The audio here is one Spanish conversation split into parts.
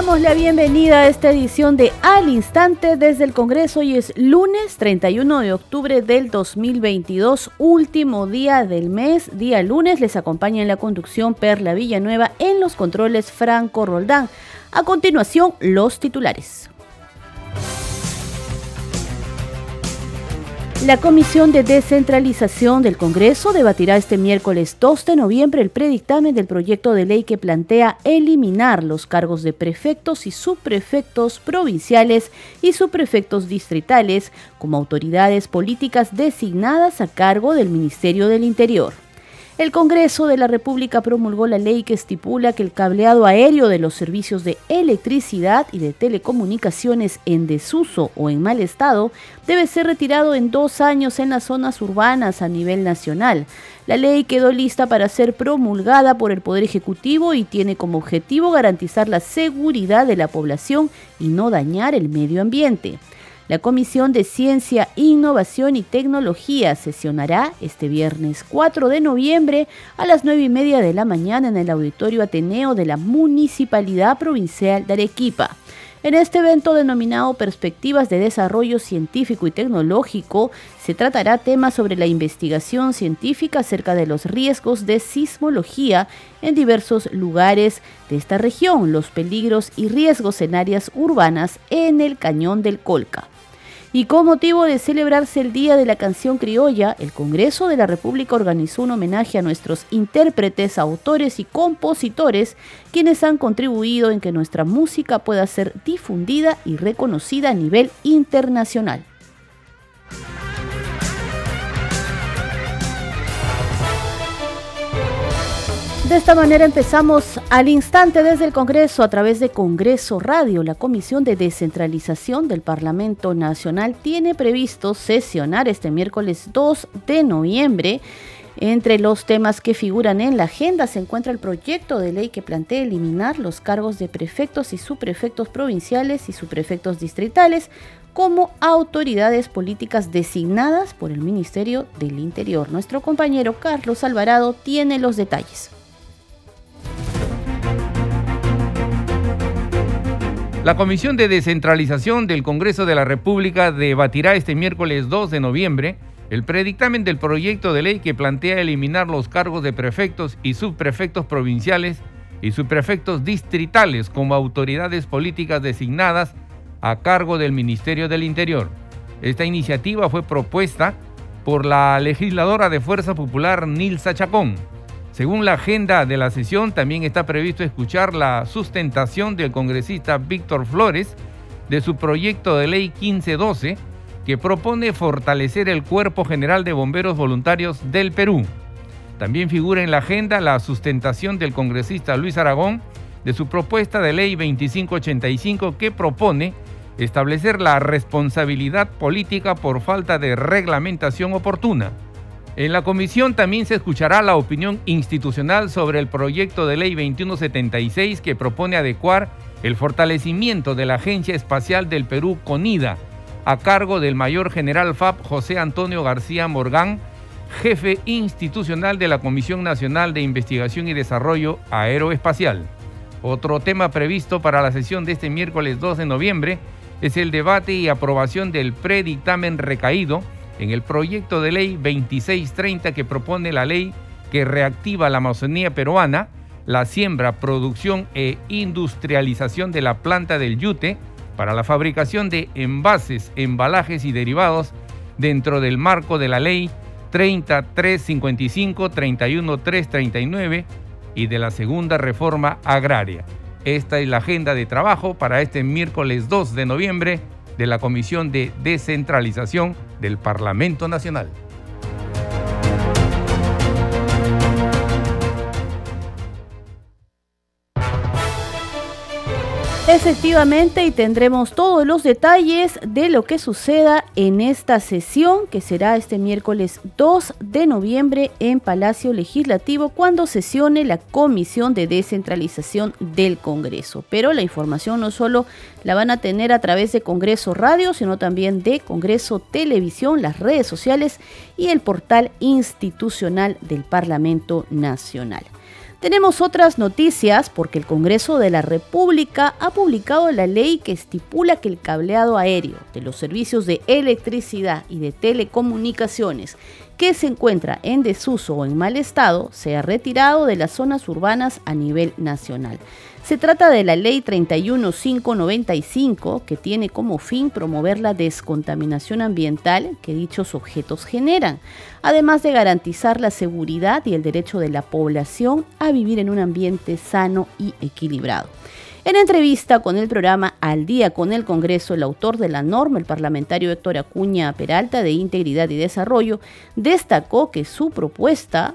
Damos la bienvenida a esta edición de Al Instante desde el Congreso. Hoy es lunes 31 de octubre del 2022, último día del mes, día lunes. Les acompaña en la conducción Perla Villanueva, en los controles Franco Roldán. A continuación, los titulares. La Comisión de Descentralización del Congreso debatirá este miércoles 2 de noviembre el predictamen del proyecto de ley que plantea eliminar los cargos de prefectos y subprefectos provinciales y subprefectos distritales como autoridades políticas designadas a cargo del Ministerio del Interior. El Congreso de la República promulgó la ley que estipula que el cableado aéreo de los servicios de electricidad y de telecomunicaciones en desuso o en mal estado debe ser retirado en dos años en las zonas urbanas a nivel nacional. La ley quedó lista para ser promulgada por el Poder Ejecutivo y tiene como objetivo garantizar la seguridad de la población y no dañar el medio ambiente. La Comisión de Ciencia, Innovación y Tecnología sesionará este viernes 4 de noviembre a las 9 y media de la mañana en el Auditorio Ateneo de la Municipalidad Provincial de Arequipa. En este evento denominado Perspectivas de Desarrollo Científico y Tecnológico, se tratará temas sobre la investigación científica acerca de los riesgos de sismología en diversos lugares de esta región, los peligros y riesgos en áreas urbanas en el Cañón del Colca. Y con motivo de celebrarse el Día de la Canción Criolla, el Congreso de la República organizó un homenaje a nuestros intérpretes, autores y compositores, quienes han contribuido en que nuestra música pueda ser difundida y reconocida a nivel internacional. De esta manera empezamos al instante desde el Congreso a través de Congreso Radio. La Comisión de Descentralización del Parlamento Nacional tiene previsto sesionar este miércoles 2 de noviembre. Entre los temas que figuran en la agenda se encuentra el proyecto de ley que plantea eliminar los cargos de prefectos y subprefectos provinciales y subprefectos distritales como autoridades políticas designadas por el Ministerio del Interior. Nuestro compañero Carlos Alvarado tiene los detalles. La Comisión de Descentralización del Congreso de la República debatirá este miércoles 2 de noviembre el predictamen del proyecto de ley que plantea eliminar los cargos de prefectos y subprefectos provinciales y subprefectos distritales como autoridades políticas designadas a cargo del Ministerio del Interior. Esta iniciativa fue propuesta por la legisladora de Fuerza Popular Nilsa Chacón según la agenda de la sesión, también está previsto escuchar la sustentación del congresista Víctor Flores de su proyecto de ley 1512 que propone fortalecer el Cuerpo General de Bomberos Voluntarios del Perú. También figura en la agenda la sustentación del congresista Luis Aragón de su propuesta de ley 2585 que propone establecer la responsabilidad política por falta de reglamentación oportuna. En la comisión también se escuchará la opinión institucional sobre el proyecto de ley 2176 que propone adecuar el fortalecimiento de la Agencia Espacial del Perú, CONIDA, a cargo del mayor general FAP José Antonio García Morgán, jefe institucional de la Comisión Nacional de Investigación y Desarrollo Aeroespacial. Otro tema previsto para la sesión de este miércoles 2 de noviembre es el debate y aprobación del predictamen recaído en el proyecto de ley 2630 que propone la ley que reactiva la Amazonía peruana, la siembra, producción e industrialización de la planta del yute para la fabricación de envases, embalajes y derivados dentro del marco de la ley 30355, 31339 y de la segunda reforma agraria. Esta es la agenda de trabajo para este miércoles 2 de noviembre de la Comisión de Descentralización del Parlamento Nacional. Efectivamente, y tendremos todos los detalles de lo que suceda en esta sesión, que será este miércoles 2 de noviembre en Palacio Legislativo, cuando sesione la Comisión de Descentralización del Congreso. Pero la información no solo la van a tener a través de Congreso Radio, sino también de Congreso Televisión, las redes sociales y el portal institucional del Parlamento Nacional. Tenemos otras noticias porque el Congreso de la República ha publicado la ley que estipula que el cableado aéreo de los servicios de electricidad y de telecomunicaciones que se encuentra en desuso o en mal estado sea retirado de las zonas urbanas a nivel nacional. Se trata de la Ley 31595, que tiene como fin promover la descontaminación ambiental que dichos objetos generan, además de garantizar la seguridad y el derecho de la población a vivir en un ambiente sano y equilibrado. En entrevista con el programa Al día con el Congreso, el autor de la norma, el parlamentario Héctor Acuña Peralta de Integridad y Desarrollo, destacó que su propuesta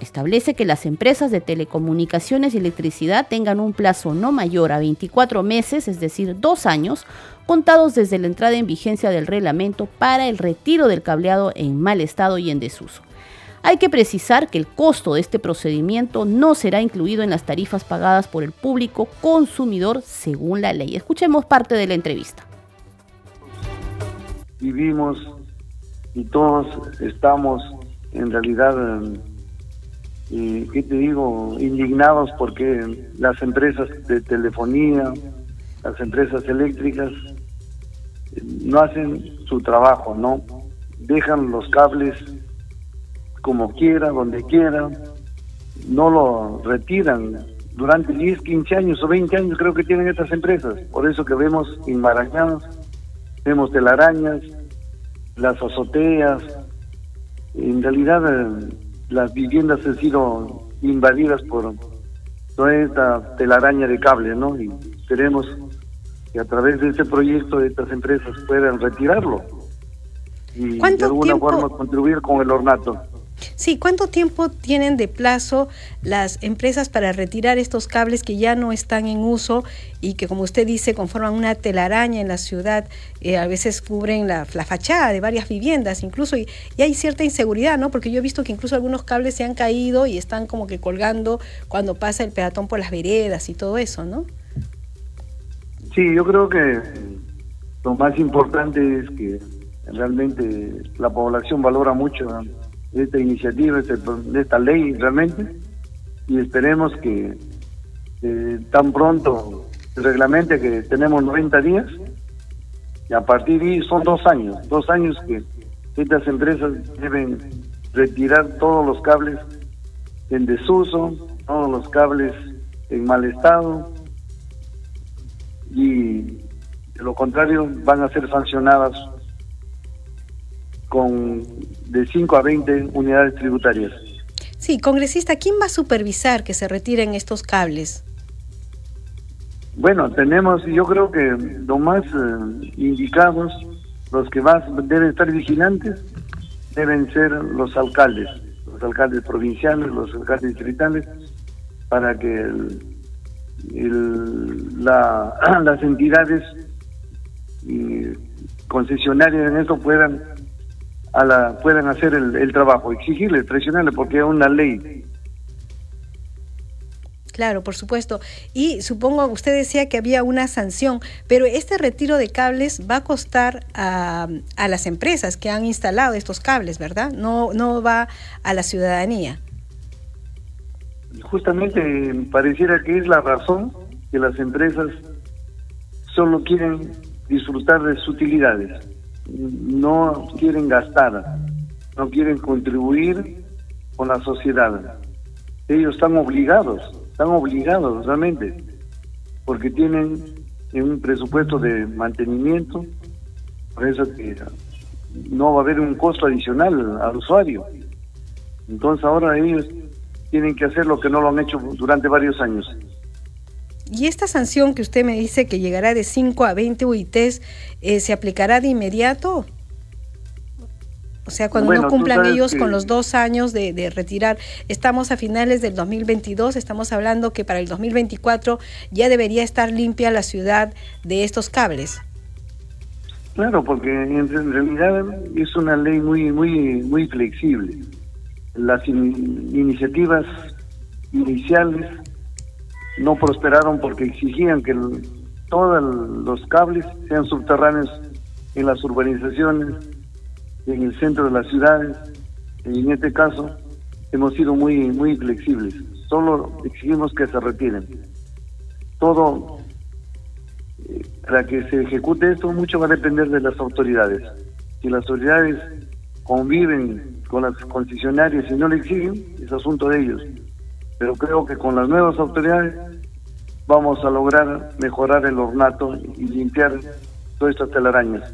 establece que las empresas de telecomunicaciones y electricidad tengan un plazo no mayor a 24 meses, es decir, dos años, contados desde la entrada en vigencia del reglamento para el retiro del cableado en mal estado y en desuso. Hay que precisar que el costo de este procedimiento no será incluido en las tarifas pagadas por el público consumidor según la ley. Escuchemos parte de la entrevista. Vivimos y todos estamos en realidad y ¿qué te digo? Indignados porque las empresas de telefonía, las empresas eléctricas no hacen su trabajo, ¿no? Dejan los cables como quiera, donde quiera, no lo retiran. Durante 10, 15 años o 20 años creo que tienen estas empresas. Por eso que vemos enmarañados, vemos telarañas, las azoteas. En realidad eh, las viviendas han sido invadidas por toda esta telaraña de cable, ¿no? Y queremos que a través de este proyecto estas empresas puedan retirarlo y de alguna forma contribuir con el ornato. Sí, ¿cuánto tiempo tienen de plazo las empresas para retirar estos cables que ya no están en uso y que, como usted dice, conforman una telaraña en la ciudad? Eh, a veces cubren la, fachada de varias viviendas, incluso, y, hay cierta inseguridad, ¿no? Porque yo he visto que incluso algunos cables se han caído y están como que colgando cuando pasa el peatón por las veredas y todo eso, ¿no? Sí, yo creo que lo más importante es que realmente la población valora mucho esta iniciativa, este, de esta ley realmente, y esperemos que tan pronto se reglamente que tenemos 90 días, y a partir de ahí son dos años, dos años que estas empresas deben retirar todos los cables en desuso, todos los cables en mal estado, y de lo contrario van a ser sancionadas con de 5 a 20 unidades tributarias. Sí, congresista, ¿quién va a supervisar que se retiren estos cables? Bueno, tenemos, yo creo que lo más eh, indicados, los que más deben estar vigilantes, deben ser los alcaldes, los alcaldes provinciales, los alcaldes distritales, para que las entidades concesionarias en eso puedan a la, puedan hacer el, trabajo, exigirle, presionarle, porque es una ley. Claro, por supuesto. Y supongo, usted decía que había una sanción, pero este retiro de cables va a costar a, a las empresas que han instalado estos cables, ¿verdad? No, no va a la ciudadanía. Justamente pareciera que es la razón que las empresas solo quieren disfrutar de sus utilidades no quieren gastar, no quieren contribuir con la sociedad. Ellos están obligados, están obligados realmente, porque tienen un presupuesto de mantenimiento, por eso que no va a haber un costo adicional al usuario. Entonces ahora ellos tienen que hacer lo que no lo han hecho durante varios años. ¿Y esta sanción que usted me dice que llegará de 5 a 20 UITs, eh, se aplicará de inmediato? O sea, cuando no cumplan ellos con los dos años de, retirar, estamos a finales del 2022, estamos hablando que para el 2024 ya debería estar limpia la ciudad de estos cables. Claro, porque en realidad es una ley muy muy muy flexible. Las iniciativas iniciales no prosperaron porque exigían que todos los cables sean subterráneos en las urbanizaciones, en el centro de las ciudades. Y en este caso hemos sido muy, muy flexibles. Solo exigimos que se retiren. Todo, eh, para que se ejecute esto, mucho va a depender de las autoridades. Si las autoridades conviven con las concesionarias y no le exigen, es asunto de ellos. Pero creo que con las nuevas autoridades vamos a lograr mejorar el ornato y limpiar todas estas telarañas.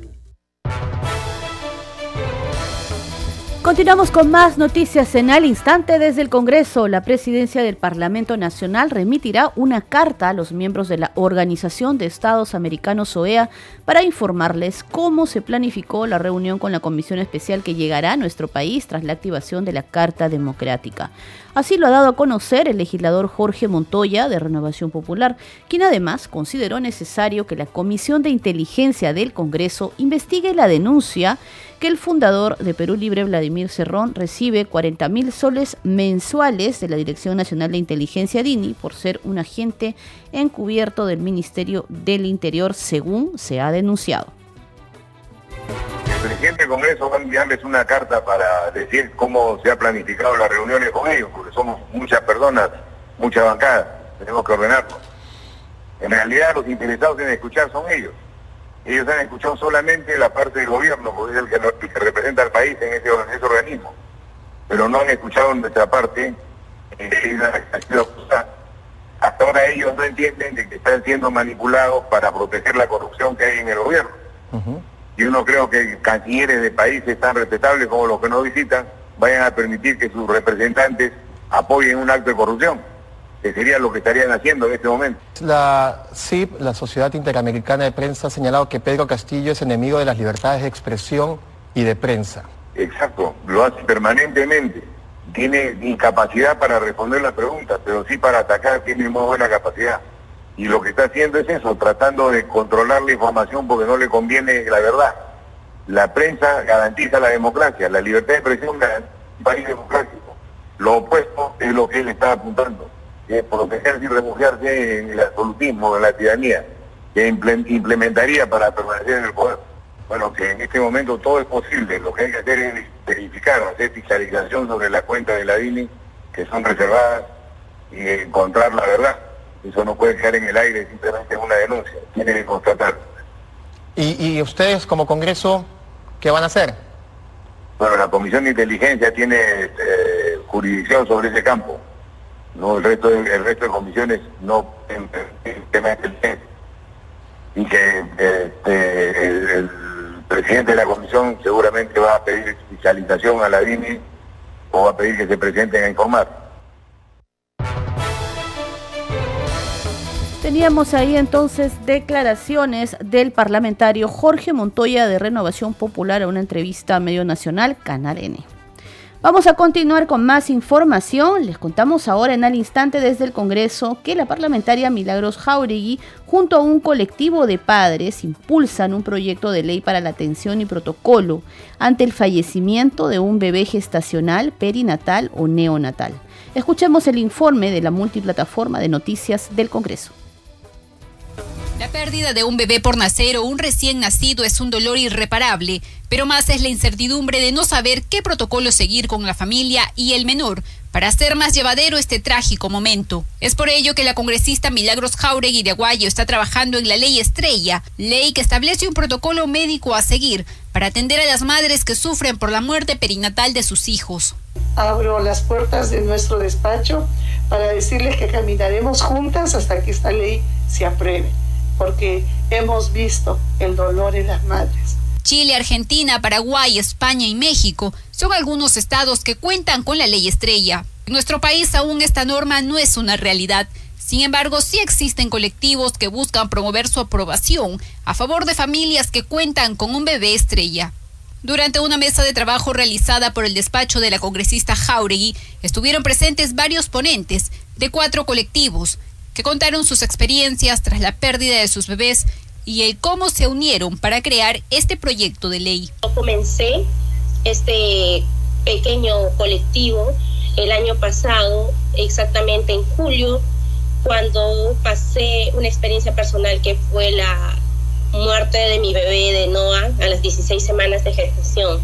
Continuamos con más noticias en al instante desde el Congreso. La presidencia del Parlamento Nacional remitirá una carta a los miembros de la Organización de Estados Americanos OEA para informarles cómo se planificó la reunión con la comisión especial que llegará a nuestro país tras la activación de la Carta Democrática. Así lo ha dado a conocer el legislador Jorge Montoya de Renovación Popular, quien además consideró necesario que la Comisión de Inteligencia del Congreso investigue la denuncia que el fundador de Perú Libre, Vladimir Cerrón, recibe 40 mil soles mensuales de la Dirección Nacional de Inteligencia DINI por ser un agente encubierto del Ministerio del Interior, según se ha denunciado presidente del Congreso va a enviarles una carta para decir cómo se ha planificado las reuniones con ellos, porque somos muchas personas, muchas bancadas, tenemos que ordenarlo. En realidad los interesados en escuchar son ellos. Ellos han escuchado solamente la parte del gobierno, porque es el que, representa al país en ese, organismo. Pero no han escuchado nuestra parte, eh, hasta ahora ellos no entienden de que están siendo manipulados para proteger la corrupción que hay en el gobierno. Yo no creo que cancilleres de países tan respetables como los que nos visitan vayan a permitir que sus representantes apoyen un acto de corrupción, que sería lo que estarían haciendo en este momento. La CIP, la Sociedad Interamericana de Prensa, ha señalado que Pedro Castillo es enemigo de las libertades de expresión y de prensa. Exacto, lo hace permanentemente. Tiene incapacidad para responder las preguntas, pero sí para atacar tiene muy buena capacidad y lo que está haciendo es eso, tratando de controlar la información porque no le conviene la verdad. La prensa garantiza la democracia, la libertad de expresión garantiza un país democrático. Lo opuesto es lo que él está apuntando, es protegerse y refugiarse en el absolutismo, en la tiranía, que implementaría para permanecer en el poder. Bueno, que en este momento todo es posible, lo que hay que hacer es verificar, hacer fiscalización sobre las cuentas de la DINI que son reservadas y encontrar la verdad. Eso no puede quedar en el aire, simplemente una denuncia, tiene que constatar. ¿Y, ustedes como Congreso qué van a hacer? Bueno, la Comisión de Inteligencia tiene este, jurisdicción sobre ese campo. No, el resto de, el resto de comisiones no de inteligencia. Y que este, el, presidente de la comisión seguramente va a pedir fiscalización a la DINI o va a pedir que se presenten a informar. Teníamos ahí entonces declaraciones del parlamentario Jorge Montoya de Renovación Popular a una entrevista a Medio Nacional, Canal N. Vamos a continuar con más información. Les contamos ahora en al instante desde el Congreso que la parlamentaria Milagros Jauregui, junto a un colectivo de padres, impulsan un proyecto de ley para la atención y protocolo ante el fallecimiento de un bebé gestacional, perinatal o neonatal. Escuchemos el informe de la multiplataforma de noticias del Congreso. La pérdida de un bebé por nacer o un recién nacido es un dolor irreparable, pero más es la incertidumbre de no saber qué protocolo seguir con la familia y el menor para hacer más llevadero este trágico momento. Es por ello que la congresista Milagros Jauregui de Aguayo está trabajando en la ley Estrella, ley que establece un protocolo médico a seguir para atender a las madres que sufren por la muerte perinatal de sus hijos. Abro las puertas de nuestro despacho para decirles que caminaremos juntas hasta que esta ley se apruebe porque hemos visto el dolor en las madres. Chile, Argentina, Paraguay, España y México son algunos estados que cuentan con la ley estrella. En nuestro país aún esta norma no es una realidad. Sin embargo, sí existen colectivos que buscan promover su aprobación a favor de familias que cuentan con un bebé estrella. Durante una mesa de trabajo realizada por el despacho de la congresista Jauregui, estuvieron presentes varios ponentes de cuatro colectivos que contaron sus experiencias tras la pérdida de sus bebés y el cómo se unieron para crear este proyecto de ley. Yo comencé este pequeño colectivo el año pasado, exactamente en julio, cuando pasé una experiencia personal que fue la muerte de mi bebé de Noah a las 16 semanas de gestación.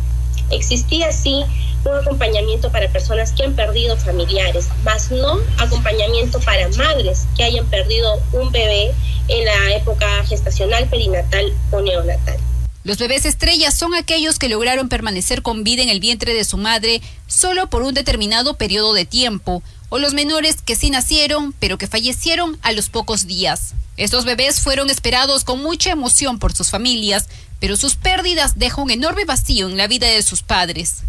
Existía así un acompañamiento para personas que han perdido familiares, más no acompañamiento para madres que hayan perdido un bebé en la época gestacional, perinatal o neonatal. Los bebés estrellas son aquellos que lograron permanecer con vida en el vientre de su madre solo por un determinado periodo de tiempo, o los menores que sí nacieron pero que fallecieron a los pocos días. Estos bebés fueron esperados con mucha emoción por sus familias, pero sus pérdidas dejan un enorme vacío en la vida de sus padres.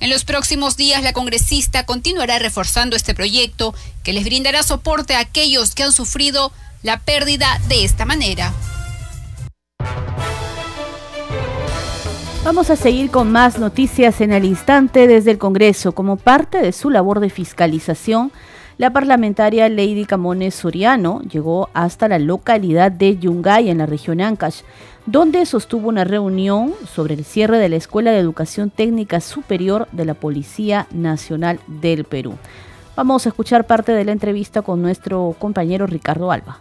En los próximos días, la congresista continuará reforzando este proyecto que les brindará soporte a aquellos que han sufrido la pérdida de esta manera. Vamos a seguir con más noticias en el instante desde el Congreso. Como parte de su labor de fiscalización, la parlamentaria Lady Camones Soriano llegó hasta la localidad de Yungay, en la región Ancash, donde sostuvo una reunión sobre el cierre de la Escuela de Educación Técnica Superior de la Policía Nacional del Perú. Vamos a escuchar parte de la entrevista con nuestro compañero Ricardo Alba.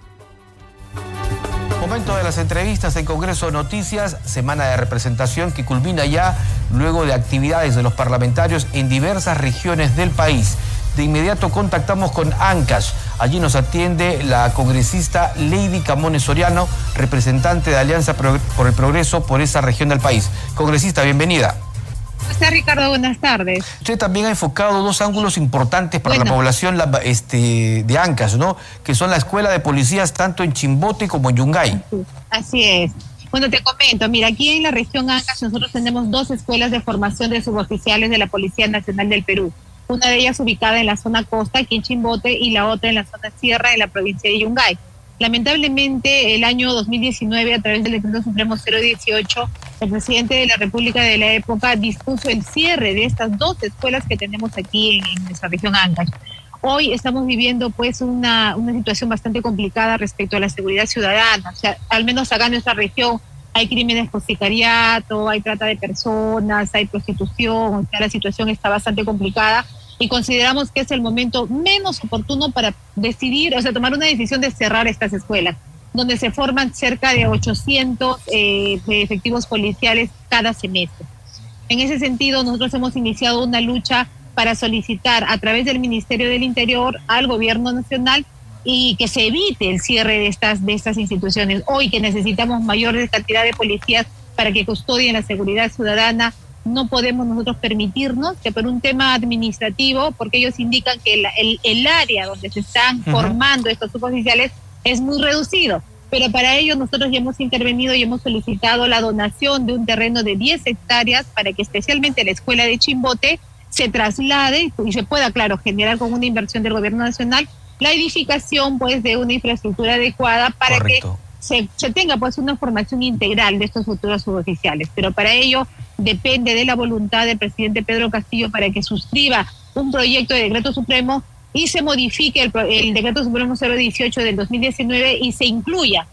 Momento de las entrevistas en Congreso Noticias, semana de representación que culmina ya luego de actividades de los parlamentarios en diversas regiones del país. De inmediato contactamos con Ancash. Allí nos atiende la congresista Lady Camones Soriano, representante de Alianza por el Progreso por esa región del país. Congresista, bienvenida. ¿Cómo está Ricardo? Buenas tardes. Usted también ha enfocado dos ángulos importantes para la población este, de Ancash, ¿no? Que son la escuela de policías tanto en Chimbote como en Yungay. Así es. Bueno, te comento, mira, aquí en la región Ancash nosotros tenemos dos escuelas de formación de suboficiales de la Policía Nacional del Perú. Una de ellas ubicada en la zona costa, aquí en Chimbote, y la otra en la zona sierra, de la provincia de Yungay. Lamentablemente, el año 2019, a través del decreto supremo 018, el presidente de la República de la época dispuso el cierre de estas dos escuelas que tenemos aquí en, nuestra región Ancash. Hoy estamos viviendo pues una, una situación bastante complicada respecto a la seguridad ciudadana. O sea, al menos acá en nuestra región hay crímenes por sicariato, hay trata de personas, hay prostitución, o sea, la situación está bastante complicada y consideramos que es el momento menos oportuno para decidir, o sea, tomar una decisión de cerrar estas escuelas, donde se forman cerca de 800 eh, efectivos policiales cada semestre. En ese sentido, nosotros hemos iniciado una lucha para solicitar a través del Ministerio del Interior al Gobierno Nacional y que se evite el cierre de estas, de estas instituciones. Hoy que necesitamos mayor cantidad de policías para que custodien la seguridad ciudadana, no podemos nosotros permitirnos que por un tema administrativo, porque ellos indican que el, el, área donde se están formando estos suboficiales es muy reducido. Pero para ello nosotros ya hemos intervenido y hemos solicitado la donación de un terreno de 10 hectáreas para que especialmente la escuela de Chimbote se traslade y se pueda, claro, generar con una inversión del gobierno nacional la edificación pues de una infraestructura adecuada para que se, se, tenga pues una formación integral de estos futuros suboficiales. Pero para ello depende de la voluntad del presidente Pedro Castillo para que suscriba un proyecto de decreto supremo y se modifique el, el decreto supremo 018 del 2019 y se incluya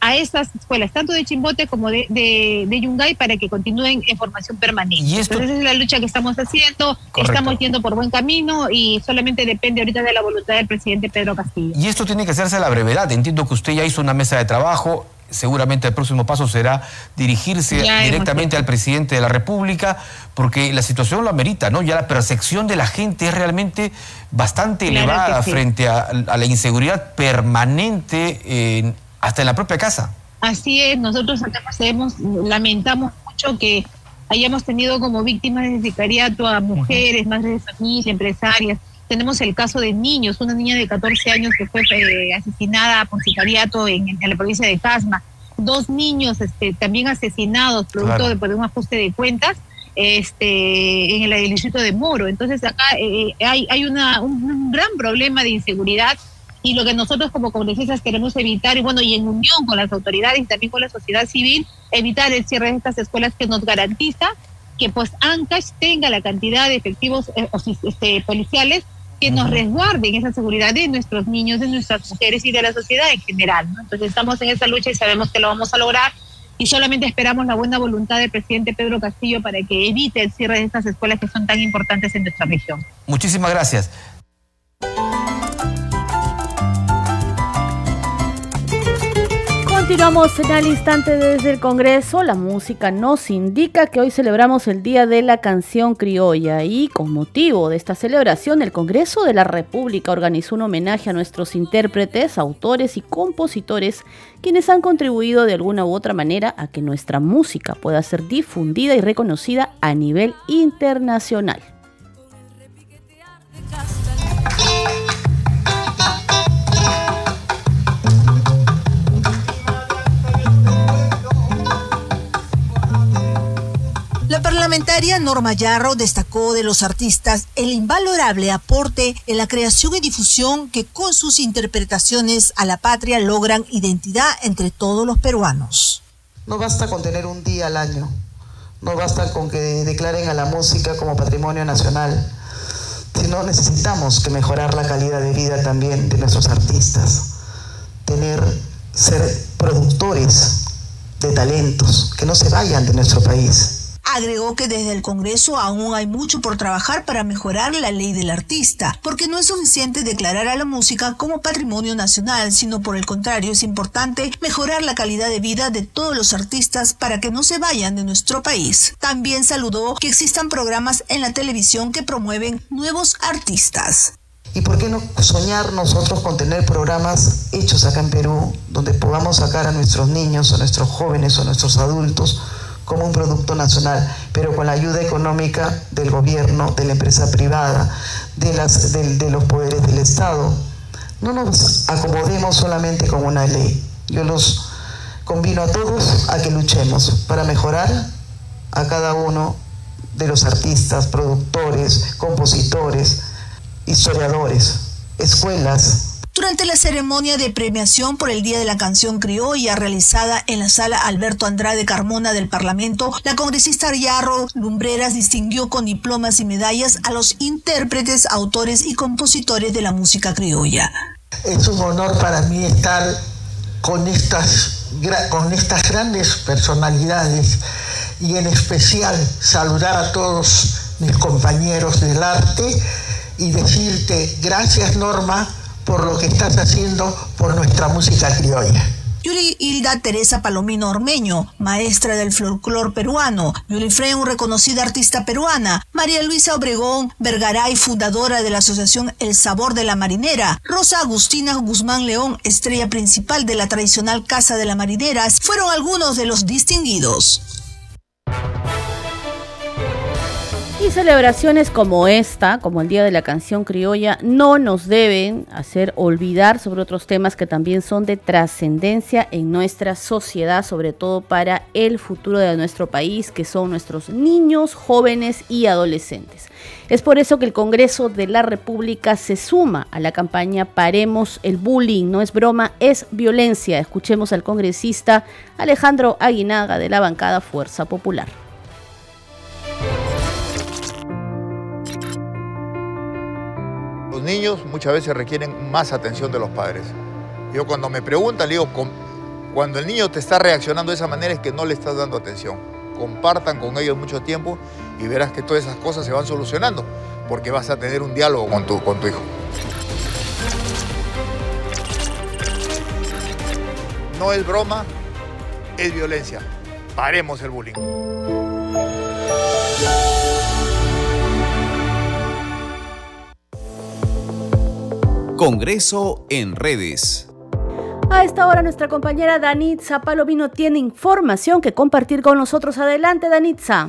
a estas escuelas, tanto de Chimbote como de, de, Yungay, para que continúen en formación permanente. ¿Y esto? Entonces, esa es la lucha que estamos haciendo, estamos yendo por buen camino y solamente depende ahorita de la voluntad del presidente Pedro Castillo. Y esto tiene que hacerse a la brevedad. Entiendo que usted ya hizo una mesa de trabajo, seguramente el próximo paso será dirigirse directamente al presidente de la República, porque la situación lo amerita, ¿no? Ya la percepción de la gente es realmente bastante elevada frente a, la inseguridad permanente hasta en la propia casa. Así es, nosotros hemos, lamentamos mucho que hayamos tenido como víctimas de sicariato a mujeres, madres de familia, empresarias. Tenemos el caso de niños, una niña de 14 años que fue eh, asesinada por sicariato en, la provincia de Casma, dos niños este, también asesinados producto de, un ajuste de cuentas este, en el, distrito de Moro. Entonces acá eh, eh, hay, hay una, un, gran problema de inseguridad y lo que nosotros como congresistas queremos evitar, y bueno, y en unión con las autoridades y también con la sociedad civil, evitar el cierre de estas escuelas que nos garantiza que pues Ancash tenga la cantidad de efectivos eh, este, policiales que nos resguarden esa seguridad de nuestros niños, de nuestras mujeres y de la sociedad en general. Entonces estamos en esa lucha y sabemos que lo vamos a lograr y solamente esperamos la buena voluntad del presidente Pedro Castillo para que evite el cierre de estas escuelas que son tan importantes en nuestra región. Muchísimas gracias. Continuamos en el instante desde el Congreso. La música nos indica que hoy celebramos el Día de la Canción Criolla y con motivo de esta celebración el Congreso de la República organizó un homenaje a nuestros intérpretes, autores y compositores quienes han contribuido de alguna u otra manera a que nuestra música pueda ser difundida y reconocida a nivel internacional. Parlamentaria Norma Yarro destacó de los artistas el invalorable aporte en la creación y difusión que con sus interpretaciones a la patria logran identidad entre todos los peruanos. No basta con tener un día al año, no basta con que declaren a la música como patrimonio nacional, sino necesitamos que mejorar la calidad de vida también de nuestros artistas, tener, ser productores de talentos, que no se vayan de nuestro país Agregó que desde el Congreso aún hay mucho por trabajar para mejorar la ley del artista, porque no es suficiente declarar a la música como patrimonio nacional, sino por el contrario es importante mejorar la calidad de vida de todos los artistas para que no se vayan de nuestro país. También saludó que existan programas en la televisión que promueven nuevos artistas. ¿Y por qué no soñar nosotros con tener programas hechos acá en Perú, donde podamos sacar a nuestros niños, a nuestros jóvenes, a nuestros adultos, como un producto nacional, pero con la ayuda económica del gobierno, de la empresa privada, de, los poderes del Estado. No nos acomodemos solamente con una ley. Yo los convino a todos a que luchemos para mejorar a cada uno de los artistas, productores, compositores, historiadores, escuelas, durante la ceremonia de premiación por el Día de la Canción Criolla realizada en la sala Alberto Andrade Carmona del Parlamento, la congresista Yarro Lumbreras distinguió con diplomas y medallas a los intérpretes, autores y compositores de la música criolla. Es un honor para mí estar con estas, con estas grandes personalidades y en especial saludar a todos mis compañeros del arte y decirte gracias Norma por lo que estás haciendo por nuestra música criolla. Yuri Hilda Teresa Palomino Ormeño, maestra del folclor peruano. Yuri Freu, reconocida artista peruana. María Luisa Obregón Vergaray, fundadora de la asociación El Sabor de la Marinera. Rosa Agustina Guzmán León, estrella principal de la tradicional Casa de la Marinera, fueron algunos de los distinguidos. Y celebraciones como esta, como el Día de la Canción Criolla, no nos deben hacer olvidar sobre otros temas que también son de trascendencia en nuestra sociedad, sobre todo para el futuro de nuestro país, que son nuestros niños, jóvenes y adolescentes. Es por eso que el Congreso de la República se suma a la campaña Paremos el Bullying. No es broma, es violencia. Escuchemos al congresista Alejandro Aguinaga de la bancada Fuerza Popular. Niños muchas veces requieren más atención de los padres. Yo cuando me preguntan, le digo, cuando el niño te está reaccionando de esa manera es que no le estás dando atención. Compartan con ellos mucho tiempo y verás que todas esas cosas se van solucionando, porque vas a tener un diálogo con tu, con tu hijo. No es broma, es violencia. Paremos el bullying. Congreso en redes. A esta hora nuestra compañera Danitza Palomino tiene información que compartir con nosotros. Adelante, Danitza.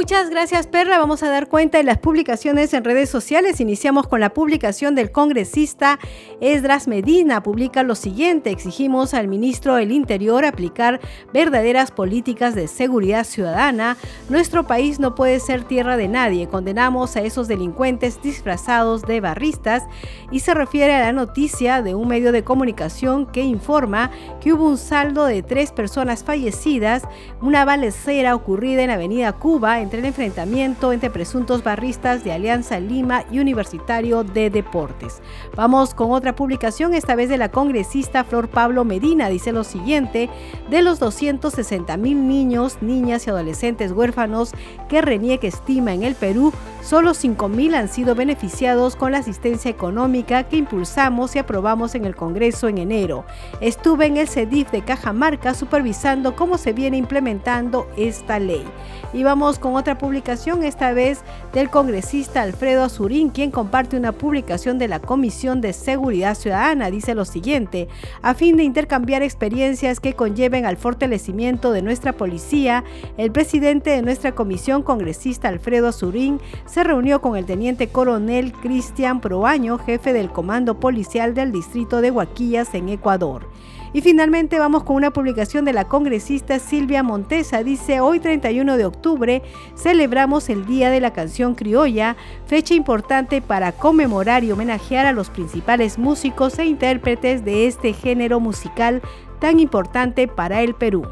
Muchas gracias, Perla. Vamos a dar cuenta de las publicaciones en redes sociales. Iniciamos con la publicación del congresista Esdras Medina. Publica lo siguiente. Exigimos al ministro del Interior aplicar verdaderas políticas de seguridad ciudadana. Nuestro país no puede ser tierra de nadie. Condenamos a esos delincuentes disfrazados de barristas y se refiere a la noticia de un medio de comunicación que informa que hubo un saldo de tres personas fallecidas, una balacera ocurrida en Avenida Cuba entre el enfrentamiento entre presuntos barristas de Alianza Lima y Universitario de Deportes. Vamos con otra publicación, esta vez de la congresista Flor Pablo Medina. Dice lo siguiente, de los 260 mil niños, niñas y adolescentes huérfanos que RENIEC estima en el Perú, solo 5 mil han sido beneficiados con la asistencia económica que impulsamos y aprobamos en el Congreso en enero. Estuve en el CEDIF de Cajamarca supervisando cómo se viene implementando esta ley. Y vamos con otra publicación, esta vez del congresista Alfredo Azurín, quien comparte una publicación de la Comisión de Seguridad Ciudadana. Dice lo siguiente, a fin de intercambiar experiencias que conlleven al fortalecimiento de nuestra policía, el presidente de nuestra comisión, congresista Alfredo Azurín, se reunió con el teniente coronel Cristian Proaño, jefe del Comando Policial del Distrito de Huaquillas en Ecuador. Y finalmente vamos con una publicación de la congresista Silvia Montesa. Dice, hoy 31 de octubre celebramos el Día de la Canción Criolla, fecha importante para conmemorar y homenajear a los principales músicos e intérpretes de este género musical tan importante para el Perú.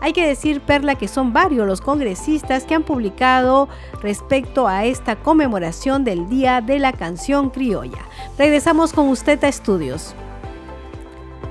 Hay que decir, Perla, que son varios los congresistas que han publicado respecto a esta conmemoración del Día de la Canción Criolla. Regresamos con usted a estudios.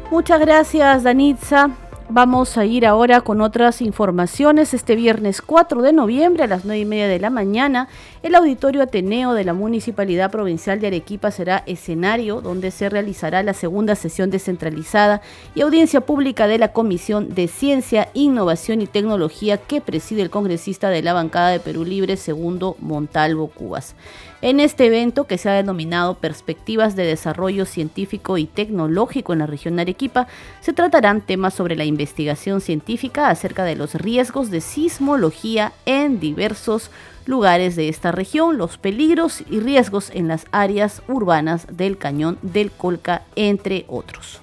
Muchas gracias, Danitza. Vamos a ir ahora con otras informaciones. Este viernes 4 de noviembre a las 9 y media de la mañana, el Auditorio Ateneo de la Municipalidad Provincial de Arequipa será escenario donde se realizará la segunda sesión descentralizada y audiencia pública de la Comisión de Ciencia, Innovación y Tecnología que preside el congresista de la bancada de Perú Libre, segundo Montalvo Cubas. En este evento, que se ha denominado Perspectivas de Desarrollo Científico y Tecnológico en la región Arequipa, se tratarán temas sobre la investigación científica acerca de los riesgos de sismología en diversos lugares de esta región, los peligros y riesgos en las áreas urbanas del Cañón del Colca, entre otros.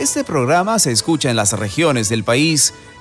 Este programa se escucha en las regiones del país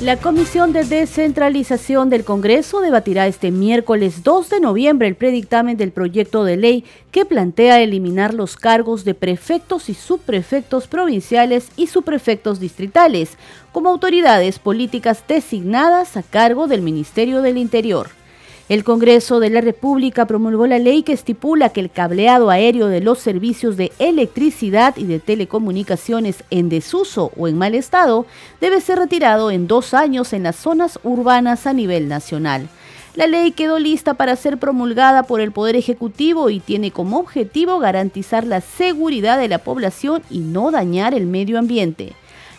La Comisión de Descentralización del Congreso debatirá este miércoles 2 de noviembre el predictamen del proyecto de ley que plantea eliminar los cargos de prefectos y subprefectos provinciales y subprefectos distritales como autoridades políticas designadas a cargo del Ministerio del Interior. El Congreso de la República promulgó la ley que estipula que el cableado aéreo de los servicios de electricidad y de telecomunicaciones en desuso o en mal estado debe ser retirado en dos años en las zonas urbanas a nivel nacional. La ley quedó lista para ser promulgada por el Poder Ejecutivo y tiene como objetivo garantizar la seguridad de la población y no dañar el medio ambiente.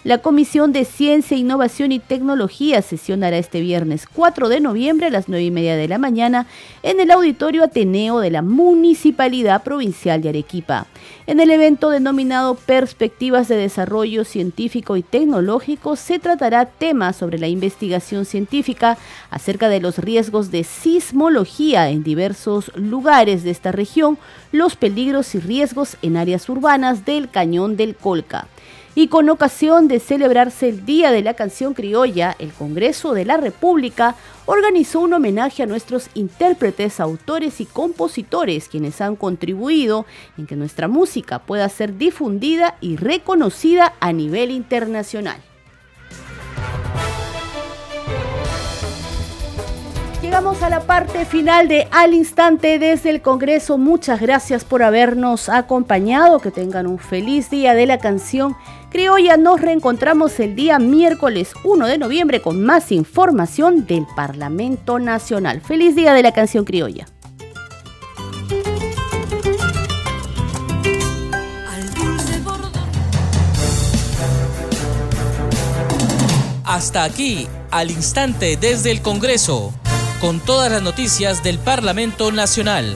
La Comisión de Ciencia, Innovación y Tecnología sesionará este viernes 4 de noviembre a las 9 y media de la mañana en el Auditorio Ateneo de la Municipalidad Provincial de Arequipa. En el evento denominado Perspectivas de Desarrollo Científico y Tecnológico se tratará temas sobre la investigación científica acerca de los riesgos de sismología en diversos lugares de esta región, los peligros y riesgos en áreas urbanas del Cañón del Colca. Y con ocasión de celebrarse el Día de la Canción Criolla, el Congreso de la República organizó un homenaje a nuestros intérpretes, autores y compositores, quienes han contribuido en que nuestra música pueda ser difundida y reconocida a nivel internacional. Llegamos a la parte final de Al Instante desde el Congreso. Muchas gracias por habernos acompañado. Que tengan un feliz día de la canción criolla. Nos reencontramos el día miércoles 1 de noviembre con más información del Parlamento Nacional. Feliz día de la canción criolla. Hasta aquí, al instante desde el Congreso con todas las noticias del Parlamento Nacional.